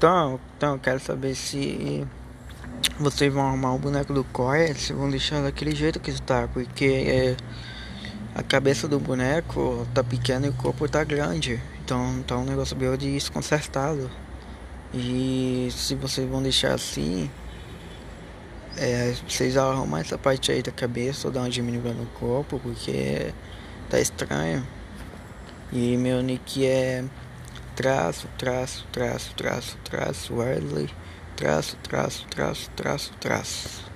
Então, então quero saber se vocês vão arrumar o boneco do Core, se vão deixar daquele jeito que está, porque é, a cabeça do boneco tá pequena e o corpo tá grande. Então tá um negócio meio desconcertado. E se vocês vão deixar assim, é, vocês arrumam essa parte aí da cabeça ou dar uma diminuída no corpo, porque tá estranho. E meu nick é traço, traço, traço, traço, traço, Wesley, traço, traço, traço, traço, traço.